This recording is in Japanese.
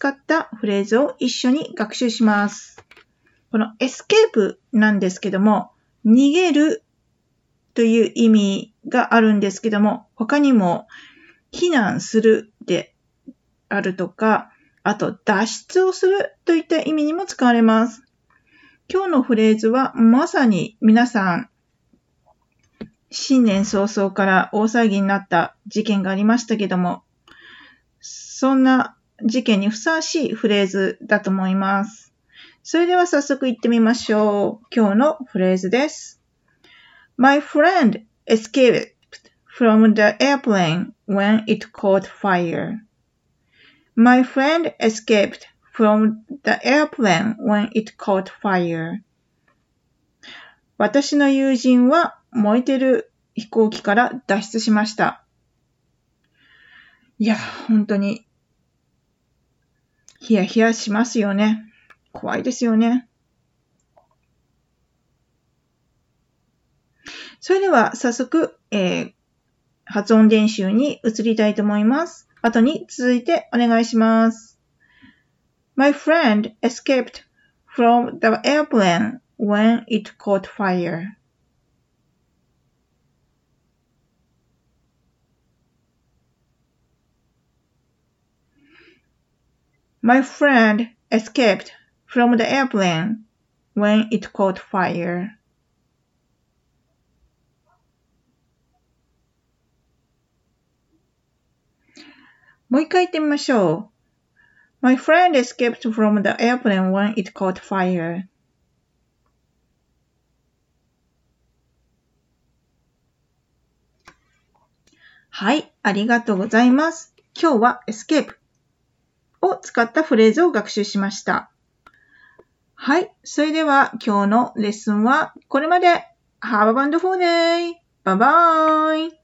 使ったフレーズを一緒に学習します。この escape なんですけども、逃げるという意味があるんですけども、他にも避難するであるとか、あと脱出をするといった意味にも使われます。今日のフレーズはまさに皆さん新年早々から大騒ぎになった事件がありましたけども、そんな事件にふさわしいフレーズだと思います。それでは早速行ってみましょう。今日のフレーズです。My friend escaped from the airplane when it caught fire. My friend escaped from the airplane when it caught fire. 私の友人は燃えてる飛行機から脱出しました。いや、本当に、ヒヤヒヤしますよね。怖いですよね。それでは早速、えー、発音練習に移りたいと思います。後に続いてお願いします。My friend escaped from the airplane when it caught fire. My friend escaped from the airplane when it caught fire. もう一回言ってみましょう。My friend escaped from the airplane when it caught fire. はい、ありがとうございます。今日は escape を使ったフレーズを学習しました。はい。それでは今日のレッスンはこれまで。Have a wonderful day! Bye bye!